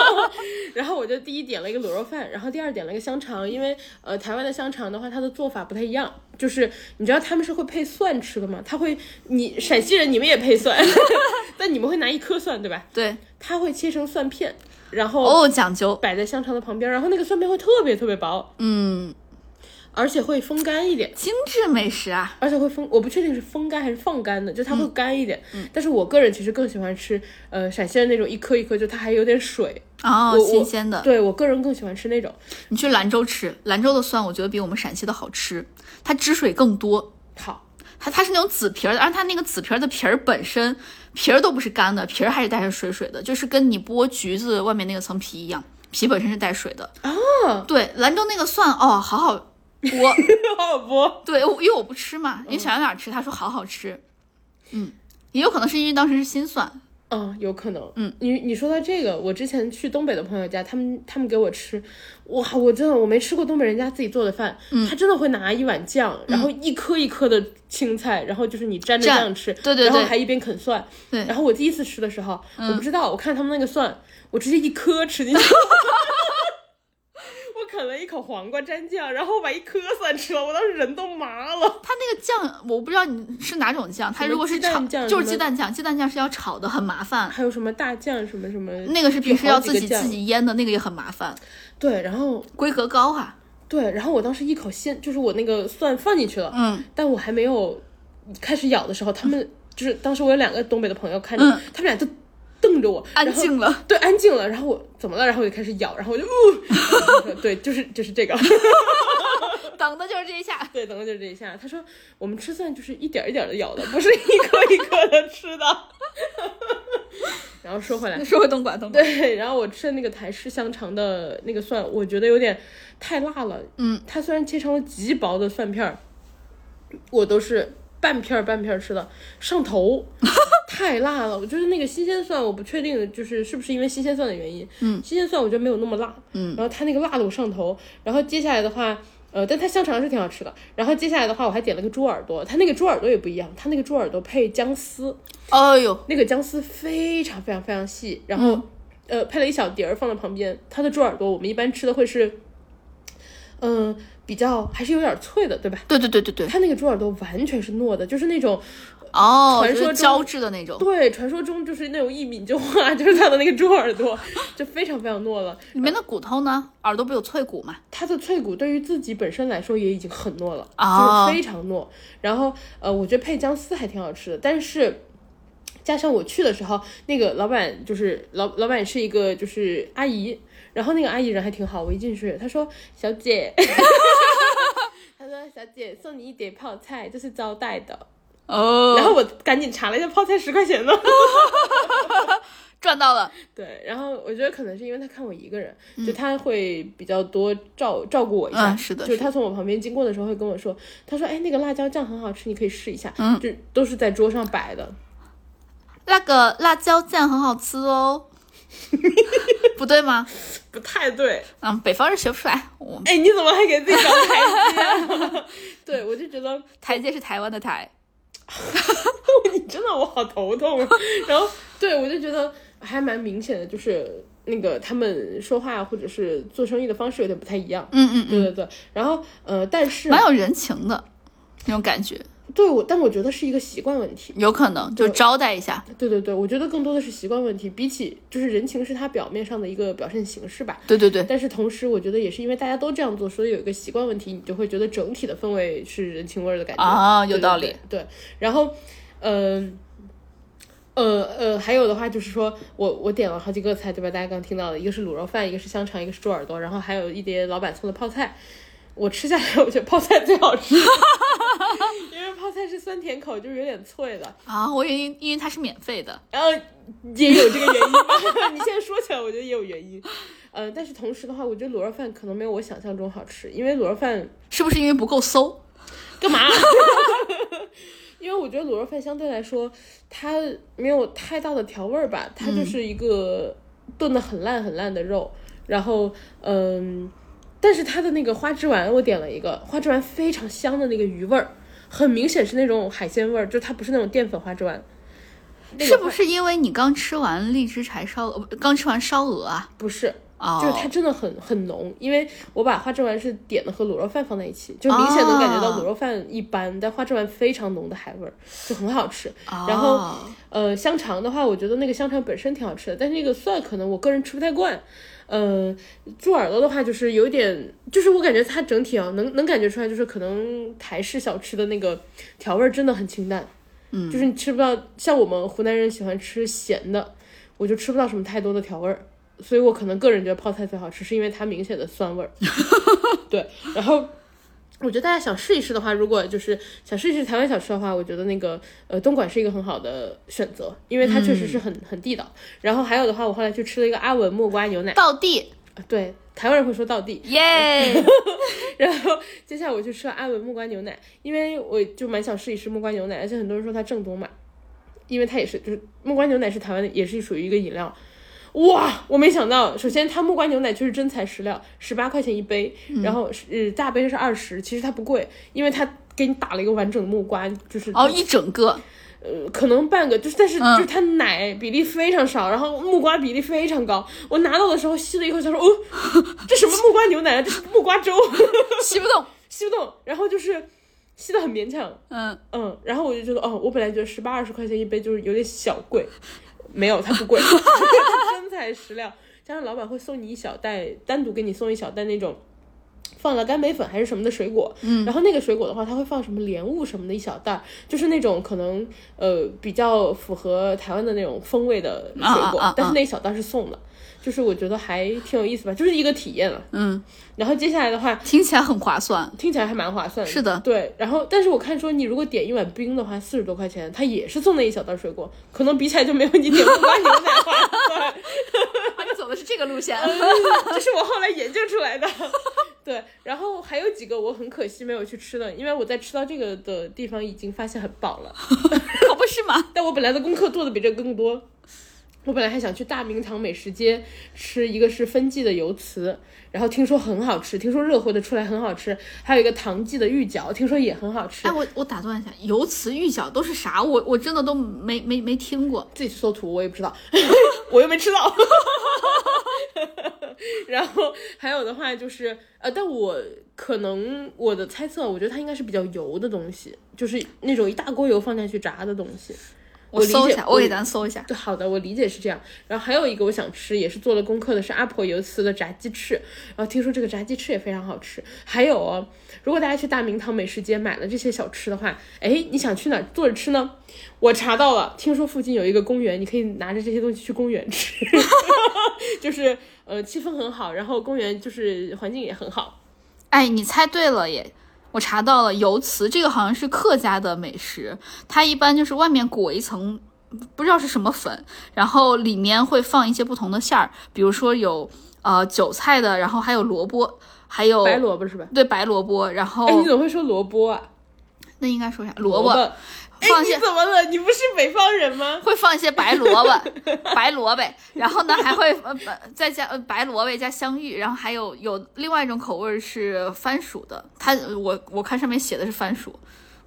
[LAUGHS] 然后我就第一点了一个卤肉饭，然后第二点了一个香肠，因为呃台湾的香肠的话，它的做法不太一样，就是你知道他们是会配蒜吃的吗？他会，你陕西人你们也配蒜，[LAUGHS] 但你们会拿一颗蒜对吧？对，他会切成蒜片，然后哦讲究摆在香肠的旁边，然后那个蒜片会特别特别薄，嗯。而且会风干一点，精致美食啊！而且会风，我不确定是风干还是放干的，就它会干一点。嗯，但是我个人其实更喜欢吃，呃，陕西的那种一颗一颗，就它还有点水哦，新鲜的。对我个人更喜欢吃那种。你去兰州吃，兰州的蒜我觉得比我们陕西的好吃，它汁水更多。好，它它是那种紫皮儿的，而它那个紫皮儿的皮儿本身皮儿都不是干的，皮儿还是带着水水的，就是跟你剥橘子外面那个层皮一样，皮本身是带水的。哦，对，兰州那个蒜哦，好好。剥 [LAUGHS] 好好剥，对，因为我不吃嘛，因为小杨俩吃，他说好好吃，嗯，也有可能是因为当时是新蒜，嗯，有可能，嗯，你你说到这个，我之前去东北的朋友家，他们他们给我吃，哇，我真的我没吃过东北人家自己做的饭，嗯，他真的会拿一碗酱，然后一颗一颗的青菜，然后就是你蘸着酱吃，对对对，然后还一边啃蒜，对，然后我第一次吃的时候，我不知道，我看他们那个蒜，我直接一颗吃进去。[LAUGHS] [LAUGHS] 啃了一口黄瓜蘸酱，然后把一颗蒜吃了，我当时人都麻了。它那个酱，我不知道你是哪种酱，它如果是炒，就是鸡蛋酱，鸡蛋酱是要炒的，很麻烦。还有什么大酱什么什么，那个是平时要自己自己腌的，那个也很麻烦。对，然后规格高哈。对，然后我当时一口鲜，就是我那个蒜放进去了，嗯，但我还没有开始咬的时候，他们就是当时我有两个东北的朋友看着，他们俩都。瞪着我，安静了，[LAUGHS] 对，安静了。然后我怎么了？然后我就开始咬，然后我就呜，对，就是就是这个，[LAUGHS] 等的就是这一下，对，等的就是这一下。他说我们吃蒜就是一点一点的咬的，不是一颗一颗的吃的。[LAUGHS] 然后说回来，说回东莞。对，然后我吃的那个台式香肠的那个蒜，我觉得有点太辣了。嗯，它虽然切成了极薄的蒜片儿，我都是。半片儿半片儿吃的上头，[LAUGHS] 太辣了。我觉得那个新鲜蒜，我不确定就是是不是因为新鲜蒜的原因。嗯，新鲜蒜我觉得没有那么辣。嗯，然后它那个辣的我上头。然后接下来的话，呃，但它香肠是挺好吃的。然后接下来的话，我还点了个猪耳朵，它那个猪耳朵也不一样，它那个猪耳朵配姜丝。哎呦，那个姜丝非常非常非常细，然后呃配了一小碟儿放在旁边。它的猪耳朵我们一般吃的会是，嗯。比较还是有点脆的，对吧？对对对对对，它那个猪耳朵完全是糯的，就是那种哦，传说胶质的那种。对，传说中就是那种一抿就化，就是它的那个猪耳朵，[LAUGHS] 就非常非常糯了。里面的骨头呢？耳朵不有脆骨吗？它的脆骨对于自己本身来说也已经很糯了，就是非常糯。然后呃，我觉得配姜丝还挺好吃的，但是加上我去的时候，那个老板就是老老板是一个就是阿姨。然后那个阿姨人还挺好，我一进去，她说：“小姐，[LAUGHS] 小姐送你一碟泡菜，这是招待的。”哦，然后我赶紧查了一下，泡菜十块钱呢，[LAUGHS] 赚到了。[LAUGHS] 对，然后我觉得可能是因为他看我一个人，就他会比较多照照顾我一下。是的，就是他从我旁边经过的时候会跟我说：“他说，哎，那个辣椒酱很好吃，你可以试一下。”嗯，就都是在桌上摆的。那个辣椒酱很好吃哦。[LAUGHS] 不对吗？不太对。嗯，北方人学不出来。我哎，你怎么还给自己找台阶？[LAUGHS] 对，我就觉得台阶是台湾的台。[LAUGHS] 你真的我好头痛。[LAUGHS] 然后，对我就觉得还蛮明显的，就是那个他们说话或者是做生意的方式有点不太一样。嗯嗯嗯，对对对。然后，呃，但是蛮有人情的那种感觉。对，我但我觉得是一个习惯问题，有可能就招待一下。对对对，我觉得更多的是习惯问题，比起就是人情是他表面上的一个表现形式吧。对对对，但是同时我觉得也是因为大家都这样做，所以有一个习惯问题，你就会觉得整体的氛围是人情味儿的感觉啊，有道理。对，然后，嗯，呃呃，还有的话就是说我我点了好几个菜，对吧？大家刚听到的，一个是卤肉饭，一个是香肠，一个是猪耳朵，然后还有一碟老板送的泡菜。我吃下来，我觉得泡菜最好吃，因为泡菜是酸甜口，就是有点脆的啊。我以为因为它是免费的，然后也有这个原因。[LAUGHS] 你现在说起来，我觉得也有原因。呃，但是同时的话，我觉得卤肉饭可能没有我想象中好吃，因为卤肉饭是不是因为不够馊？干嘛？[LAUGHS] 因为我觉得卤肉饭相对来说，它没有太大的调味儿吧，它就是一个炖的很烂很烂的肉，然后嗯，但是它的那个花枝丸我点了一个花枝丸，非常香的那个鱼味儿，很明显是那种海鲜味儿，就它不是那种淀粉花枝丸。那个是不是因为你刚吃完荔枝柴烧，刚吃完烧鹅啊？不是？哦，就是它真的很很浓，因为我把花枝丸是点的和卤肉饭放在一起，就明显能感觉到哦卤肉饭一般，但花枝丸非常浓的海味儿，就很好吃。哦然后呃，香肠的话，我觉得那个香肠本身挺好吃的，但是那个蒜可能我个人吃不太惯。呃，猪耳朵的话就是有点，就是我感觉它整体啊，能能感觉出来，就是可能台式小吃的那个调味儿真的很清淡，嗯，就是你吃不到像我们湖南人喜欢吃咸的，我就吃不到什么太多的调味儿，所以我可能个人觉得泡菜最好吃，是因为它明显的酸味儿。[LAUGHS] 对，然后我觉得大家想试一试的话，如果就是想试一试台湾小吃的话，我觉得那个呃东莞是一个很好的选择，因为它确实是很、很地道。然后还有的话，我后来去吃了一个阿文木瓜牛奶，道地对，台湾人会说道地。耶！[LAUGHS] 然后接下来我去吃了阿文木瓜牛奶，因为我就蛮想试一试木瓜牛奶，而且很多人说它正宗嘛，因为它也是就是木瓜牛奶是台湾的，也是属于一个饮料。哇，我没想到，首先它木瓜牛奶就是真材实料，十八块钱一杯，然后是呃大杯是二十，其实它不贵，因为它给你打了一个完整的木瓜，就是哦，一整个，呃，可能半个，就是但是嗯就是它奶比例非常少，然后木瓜比例非常高。我拿到的时候吸了一口，想说，哦，[LAUGHS] 这什么木瓜牛奶啊？这是木瓜粥，[LAUGHS] 吸不动。吸不动。然后就是吸的很勉强，嗯，嗯，然后我就觉得，哦，我本来觉得十八二十块钱一杯就是有点小贵，没有，它不贵，[LAUGHS] [LAUGHS] 真材实料。加上老板会送你一小袋，单独给你送一小袋那种放了甘梅粉还是什么的水果，嗯，然后那个水果的话，它会放什么莲雾什么的一小袋儿，就是那种可能呃比较符合台湾的那种风味的水果，啊啊啊啊但是那一小袋是送的，就是我觉得还挺有意思吧，就是一个体验了。嗯，然后接下来的话，听起来很划算。听起来还蛮划算的。是的对。然后，但是我看说你如果点一碗冰的话，四十多块钱，它也是送那一小袋水果，可能比起来就没有你点木瓜牛奶划算。[LAUGHS] 啊，你走的是这个路线，这是我后来研究出来的。[LAUGHS] 对，然后还有几个我很可惜没有去吃的，因为我在吃到这个的地方已经发现很饱了，[LAUGHS] 可不是吗？但我本来的功课做的比这个更多。我本来还想去大明堂美食街吃一个是分记的油糍，然后听说很好吃，听说热乎的出来很好吃，还有一个唐记的玉饺，听说也很好吃哎，。我我打断一下，油糍玉饺都是啥？我我真的都没没没听过。自己去搜图，我也不知道，[LAUGHS] 我又没吃到。[LAUGHS] 然后还有的话就是，呃，但我可能我的猜测，我觉得它应该是比较油的东西，就是那种一大锅油放下去炸的东西。我搜一下，我给咱搜一下。对，好的，我理解是这样。然后还有一个我想吃，也是做了功课的，是阿婆油糍的炸鸡翅。然后听说这个炸鸡翅也非常好吃。还有哦，如果大家去大明堂美食街买了这些小吃的话，哎，你想去哪儿坐着吃呢？我查到了，听说附近有一个公园，你可以拿着这些东西去公园吃，[LAUGHS] 就是呃气氛很好，然后公园就是环境也很好。哎，你猜对了耶！我查到了油糍，这个好像是客家的美食，它一般就是外面裹一层不知道是什么粉，然后里面会放一些不同的馅儿，比如说有呃韭菜的，然后还有萝卜，还有白萝卜是吧？对白萝卜，然后哎，你怎么会说萝卜啊？那应该说啥？萝萝卜哎，放一些你怎么了？你不是北方人吗？会放一些白萝卜，[LAUGHS] 白萝卜，然后呢还会呃呃再加呃白萝卜加香芋，然后还有有另外一种口味儿是番薯的，它我我看上面写的是番薯，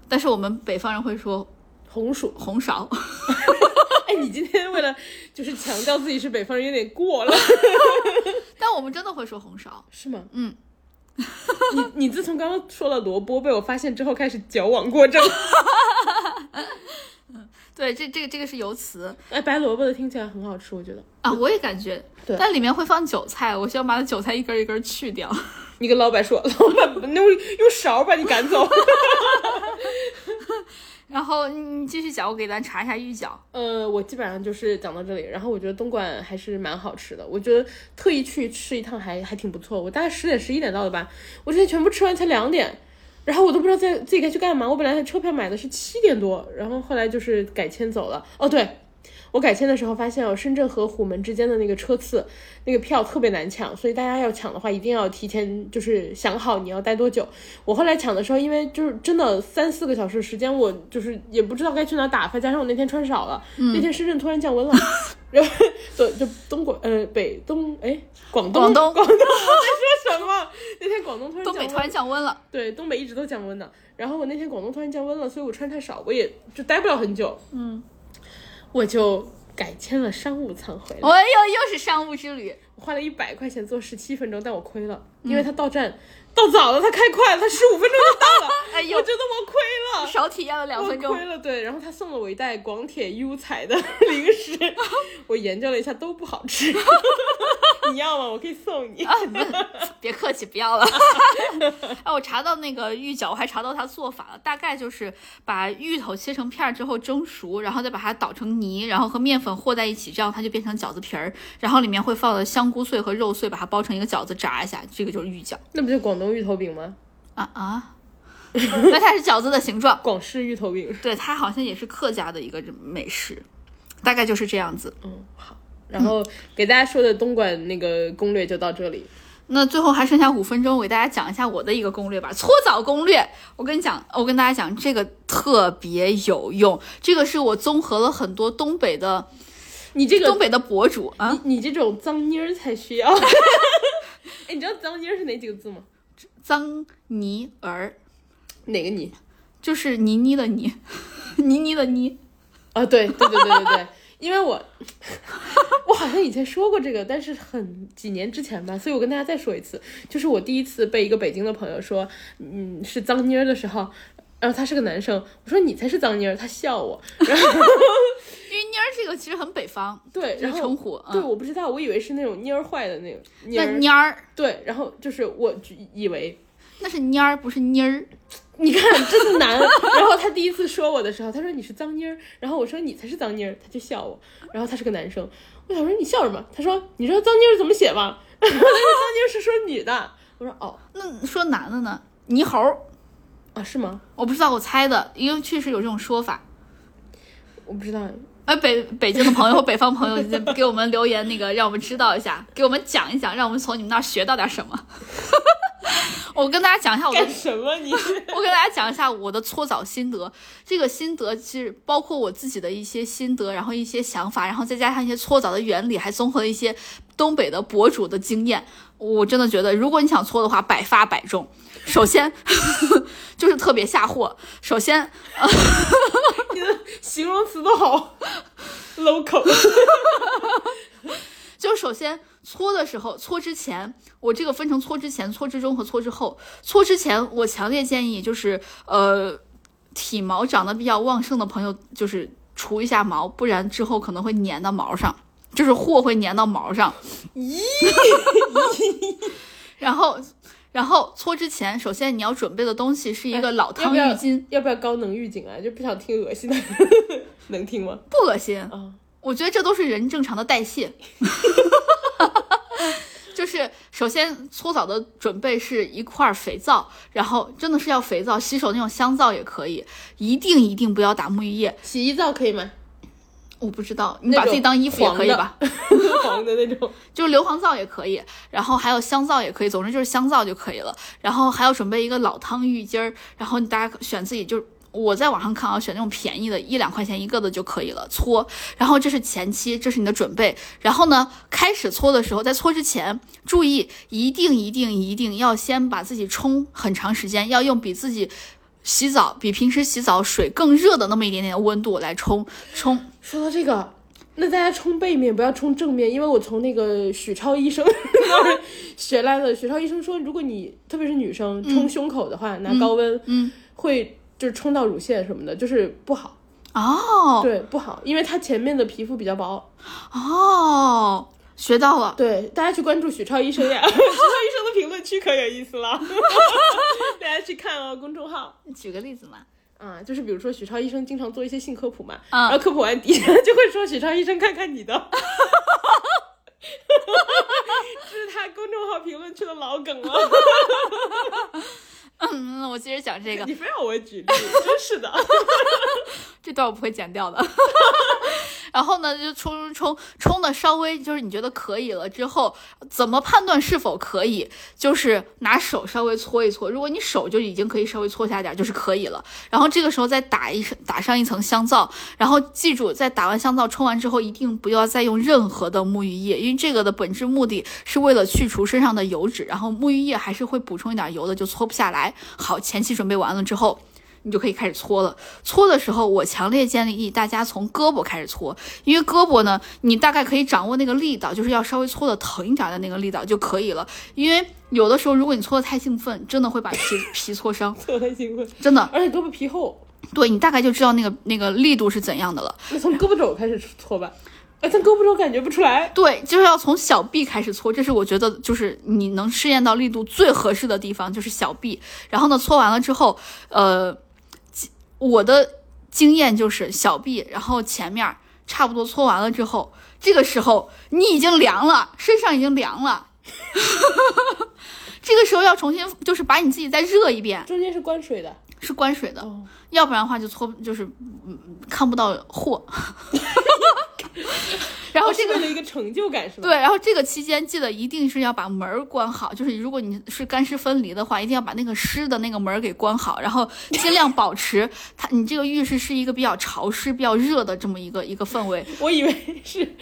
但是我们北方人会说红薯。红苕，[LAUGHS] 哎，你今天为了就是强调自己是北方人，有点过了，[LAUGHS] 但我们真的会说红苕。是吗？嗯。你 [LAUGHS] 你自从刚刚说了萝卜被我发现之后，开始矫枉过正。[LAUGHS] 对，这这个这个是油词哎，白萝卜的听起来很好吃，我觉得。啊，我也感觉，对但里面会放韭菜，我希望把它韭菜一根儿一根儿去掉。[LAUGHS] 你跟老板说，老板用用勺把你赶走。然后你继续讲，我给咱查一下预缴。呃，我基本上就是讲到这里，然后我觉得东莞还是蛮好吃的，我觉得特意去吃一趟还还挺不错。我大概十点十一点到的吧，我之前全部吃完才两点，然后我都不知道在自己该去干嘛。我本来车票买的是七点多，然后后来就是改签走了。哦，对，我改签的时候发现哦，深圳和虎门之间的那个车次那个票特别难抢，所以大家要抢的话一定要提前就是想好你要待多久。我后来抢的时候，因为就是真的三四个小时时间，我就是也不知道该去哪打发，加上我那天穿少了，那天深圳突然降温了，[LAUGHS] 然后就就东莞呃北东哎广东广东广东我在说什么？那天广东突然东北突然降温了，对，东北一直都降温的。然后我那天广东突然降温了，所以我穿太少，我也就待不了很久。嗯，我就改签了商务舱回来。哎呦，又是商务之旅，我花了一百块钱坐十七分钟，但我亏了，因为他到站到早了，他开快了，他十五分钟就到了。[LAUGHS] 哎呦我觉得我亏了。少体验了两分钟亏。了，对，然后他送了我一袋广铁 [LAUGHS] 优彩的零食，我研究了一下都不好吃，[LAUGHS] 你要吗？我可以送你。别客气，不要了。哎，我查到那个芋饺，我还查到它做法了，大概就是把芋头切成片儿之后蒸熟，然后再把它捣成泥，然后和面粉和在一起，这样它就变成饺子皮儿，然后里面会放的香菇碎和肉碎，把它包成一个饺子炸一下，这个就是芋饺那不就广东芋头饼吗？啊啊。[LAUGHS] 那它是饺子的形状，广式芋头饼。对，它好像也是客家的一个美食，大概就是这样子。嗯，好。然后给大家说的东莞那个攻略就到这里。那最后还剩下五分钟，我给大家讲一下我的一个攻略吧。搓澡攻略，我跟你讲，我跟大家讲，这个特别有用。这个是我综合了很多东北的你这个东北的博主啊，你你这种脏妮儿才需要。[LAUGHS] 哎，你知道脏妮儿是哪几个字吗？脏泥儿，哪个泥？就是泥泥的泥，[LAUGHS] 泥泥的泥。啊，对对对对对对，因为我我好像以前说过这个，但是很几年之前吧，所以我跟大家再说一次，就是我第一次被一个北京的朋友说，嗯，是脏妮儿的时候。然后他是个男生，我说你才是脏妮儿，他笑我，然后 [LAUGHS] 因为妮儿这个其实很北方，对，然后称呼，对，嗯，我不知道，我以为是那种蔫儿坏的那种蔫那儿，蔫儿对，然后就是我以为那是蔫儿，不是妮儿。[LAUGHS] 你看真难。然后他第一次说我的时候，他说你是脏妮儿，然后我说你才是脏妮儿，他就笑我。然后他是个男生，我想说你笑什么？他说你知道脏妮儿怎么写吗？他 [LAUGHS] 说脏妮儿是说女的。我说哦那说男的呢？猕猴儿，啊是吗？我不知道，我猜的，因为确实有这种说法。我不知道。哎，北北京的朋友和北方朋友给我们留言，那个让我们知道一下，给我们讲一讲，让我们从你们那儿学到点什么。[LAUGHS] 我跟大家讲一下我的干什么你？我给大家讲一下我的搓澡心得。这个心得其实包括我自己的一些心得，然后一些想法，然后再加上一些搓澡的原理，还综合了一些东北的博主的经验。我真的觉得，如果你想搓的话，百发百中。首先 [LAUGHS] 就是特别下货。首先，[LAUGHS] 你的形容词都好 local。[LAUGHS] 就首先搓的时候，搓之前，我这个分成搓之前、搓之中和搓之后。搓之前，我强烈建议就是，呃，体毛长得比较旺盛的朋友，就是除一下毛，不然之后可能会粘到毛上，就是货会粘到毛上。咦，然后，然后搓之前，首先你要准备的东西是一个老汤浴巾，要不要高能预警啊？就不想听恶心的，[LAUGHS] 能听吗？不恶心。啊，我觉得这都是人正常的代谢。[LAUGHS] 就是首先搓澡的准备是一块肥皂，然后真的是要肥皂，洗手那种香皂也可以，一定一定不要打沐浴液。洗衣皂可以吗？我不知道，你把自己当衣服也可以吧？[LAUGHS] 黄的那种。[LAUGHS] 就是硫磺皂也可以，然后还有香皂也可以，总之就是香皂就可以了。然后还要准备一个老汤浴巾儿，然后大家选自己就是。我在网上看啊，选那种便宜的，一两块钱一个的就可以了，搓。然后这是前期，这是你的准备。然后呢，开始搓的时候，在搓之前，注意一定一定一定要先把自己冲很长时间，要用比自己洗澡比平时洗澡水更热的那么一点点的温度来冲冲。说到这个，那大家冲背面不要冲正面，因为我从那个许超医生那 [LAUGHS] 儿学来的。许超医生说，如果你特别是女生冲胸口的话，拿高温，嗯，会就是冲到乳腺什么的，就是不好。哦对，不好，因为它前面的皮肤比较薄。哦，学到了。对，大家去关注许超医生呀，许超医生区可有意思了，[LAUGHS] 大家去看哦，公众号。举个例子嘛。啊，就是比如说许超医生经常做一些性科普嘛，嗯然后科普完底下就会说许超医生看看你的，这是他公众号评论区的老梗了。[LAUGHS] 嗯，我接着讲这个，你非要我举例，真是的。[LAUGHS] 这段我不会剪掉的。然后呢就冲冲冲冲的稍微就是你觉得可以了之后，怎么判断是否可以？就是拿手稍微搓一搓，如果你手就已经可以稍微搓下点，就是可以了。然后这个时候再打一打上一层香皂，然后记住在打完香皂冲完之后，一定不要再用任何的沐浴液，因为这个的本质目的是为了去除身上的油脂，然后沐浴液还是会补充一点油的，就搓不下来。好，前期准备完了之后。你就可以开始搓了。搓的时候，我强烈建议大家从胳膊开始搓，因为胳膊呢，你大概可以掌握那个力道，就是要稍微搓的疼一点的那个力道就可以了。因为有的时候，如果你搓的太兴奋，真的会把皮 [COUGHS] 皮搓伤。搓太兴奋，真的。而且胳膊皮厚，对你大概就知道那个那个力度是怎样的了。那从胳膊肘开始搓吧。哎，从胳膊肘感觉不出来。对，就是要从小臂开始搓，这是我觉得就是你能试验到力度最合适的地方，就是小臂。然后呢，搓完了之后，呃。我的经验就是小臂，然后前面差不多搓完了之后，这个时候你已经凉了，身上已经凉了，[LAUGHS] 这个时候要重新就是把你自己再热一遍。中间是关水的，是关水的，要不然的话就搓就是看不到货。[LAUGHS] [LAUGHS] 然后这个的一个成就感是吧？对，然后这个期间记得一定是要把门关好，就是如果你是干湿分离的话，一定要把那个湿的那个门给关好，然后尽量保持它，你这个浴室是一个比较潮湿、比较热的这么一个一个氛围。[LAUGHS] 我以为是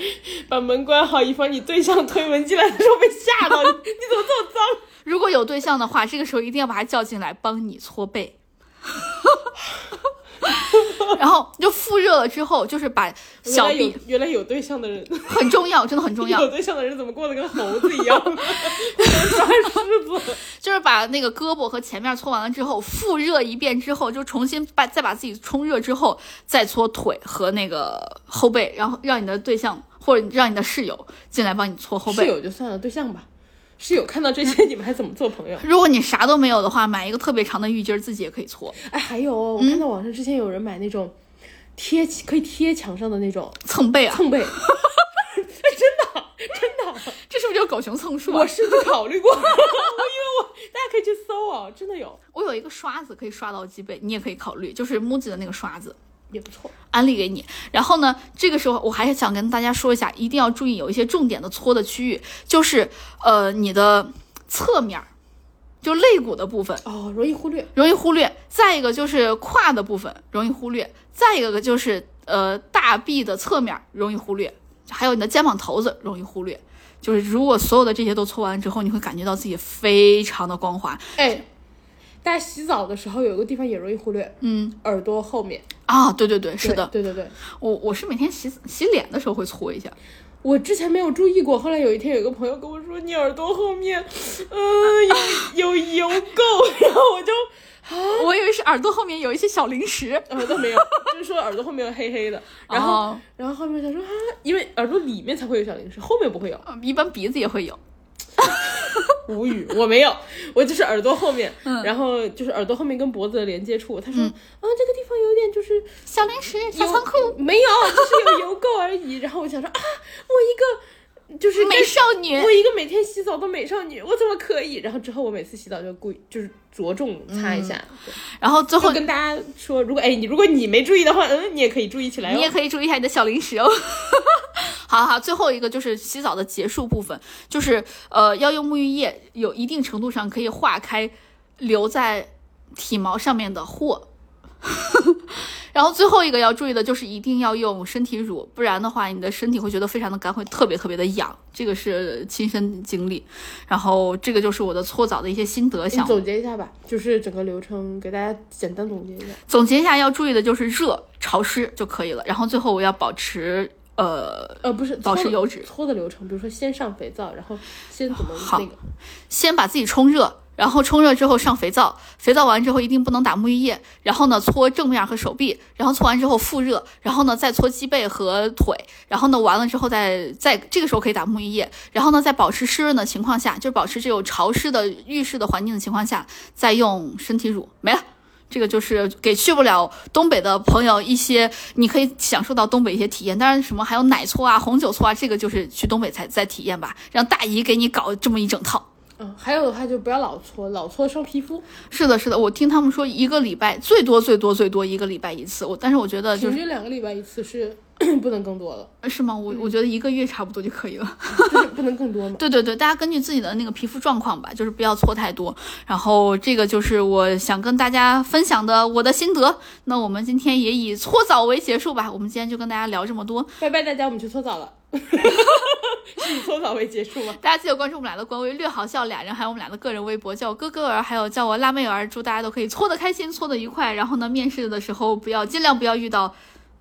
把门关好，以防你对象推门进来的时候被吓到，你 [LAUGHS] 怎么这么脏？如果有对象的话，这个时候一定要把他叫进来帮你搓背。[LAUGHS] 然后就复热了之后，就是把小臂。原来有对象的人很重要，真的很重要。[LAUGHS] 有对象的人怎么过得跟猴子一样？抓。[LAUGHS] 就是把那个胳膊和前面搓完了之后，复热一遍之后，就重新把再把自己冲热之后，再搓腿和那个后背，然后让你的对象或者让你的室友进来帮你搓后背。室友就算了，对象吧。室友看到这些，你们还怎么做朋友？[LAUGHS] 如果你啥都没有的话，买一个特别长的浴巾，自己也可以搓。哎，还有，我看到网上之前有人买那种贴可以贴墙上的那种蹭背啊，蹭背。[LAUGHS] 哎，真的，真的，这是不是叫狗熊蹭树？我甚至考虑过，[LAUGHS] 我因为我大家可以去搜啊，真的有。我有一个刷子可以刷到脊背，你也可以考虑，就是木吉的那个刷子。也不错，安利给你。然后呢，这个时候我还是想跟大家说一下，一定要注意有一些重点的搓的区域，就是呃你的侧面，就肋骨的部分哦，容易忽略，容易忽略。再一个就是胯的部分容易忽略，再一个就是呃大臂的侧面容易忽略，还有你的肩膀头子容易忽略。就是如果所有的这些都搓完之后，你会感觉到自己非常的光滑。哎。大家洗澡的时候有一个地方也容易忽略，嗯，耳朵后面啊，对对对，是的，对对对，我我是每天洗洗脸的时候会搓一下，我之前没有注意过，后来有一天有一个朋友跟我说你耳朵后面，嗯，有有油垢，[LAUGHS] 然后我就啊，我以为是耳朵后面有一些小零食，耳朵没有，就是说耳朵后面有黑黑的，然后然后后面他说啊，因为耳朵里面才会有小零食，后面不会有，一般鼻子也会有。[LAUGHS] 无语，我没有，我就是耳朵后面，然后就是耳朵后面跟脖子的连接处。他说，啊，这个地方有点就是小零食、小仓库，没有，就是有油垢而已。然后我想说，啊，我一个。就是美少女，我一个每天洗澡的美少女，我怎么可以？然后之后我每次洗澡就故意就是着重擦一下，然后最后跟大家说，如果哎你如果你没注意的话，嗯，你也可以注意起来，你也可以注意一下你的小零食哦。[LAUGHS] 好好，最后一个就是洗澡的结束部分，就是呃要用沐浴液，有一定程度上可以化开留在体毛上面的货。[LAUGHS] 然后最后一个要注意的就是一定要用身体乳，不然的话你的身体会觉得非常的干，会特别特别的痒。这个是亲身经历。然后这个就是我的搓澡的一些心得。想总结一下吧，就是整个流程给大家简单总结一下。总结一下要注意的就是热、潮湿就可以了。然后最后我要保持呃呃不是保持油脂搓的流程，比如说先上肥皂，然后先怎么那个，先把自己冲热。然后冲热之后上肥皂，肥皂完之后一定不能打沐浴液。然后呢搓正面和手臂，然后搓完之后复热，然后呢再搓脊背和腿。然后呢完了之后再再这个时候可以打沐浴液。然后呢在保持湿润的情况下，就是保持这种潮湿的浴室的环境的情况下，再用身体乳没了。这个就是给去不了东北的朋友一些你可以享受到东北一些体验。当然什么还有奶搓啊、红酒搓啊，这个就是去东北才再体验吧。让大姨给你搞这么一整套。嗯，还有的话就不要老搓，老搓伤皮肤。是的，是的，我听他们说一个礼拜最多最多最多一个礼拜一次，我但是我觉得就平均两个礼拜一次是 [CLEARS THROAT] 不能更多了，呃是吗？我我觉得一个月差不多就可以了。就 [LAUGHS] 是不能更多嘛。对 [LAUGHS] 对对，大家根据自己的那个皮肤状况吧，就是不要搓太多。然后这个就是我想跟大家分享的我的心得。那我们今天也以搓澡为结束吧。我们今天就跟大家聊这么多。拜拜大家，我们去搓澡了。[LAUGHS] 是以搓澡为结束吗？大家记得关注我们俩的官微“略好笑俩人”，还有我们俩的个人微博，叫我哥哥儿，还有叫我辣妹儿。祝大家都可以搓得开心，搓得愉快。然后呢，面试的时候不要尽量不要遇到，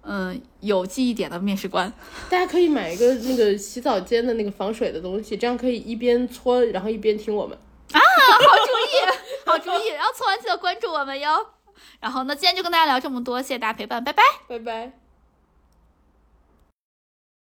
嗯、有记忆点的面试官。[LAUGHS] 大家可以买一个那个洗澡间的那个防水的东西，这样可以一边搓，然后一边听我们啊。好主意，[LAUGHS] 好主意。然后搓完记得关注我们哟。然后呢，今天就跟大家聊这么多，谢谢大家陪伴，拜拜。拜拜。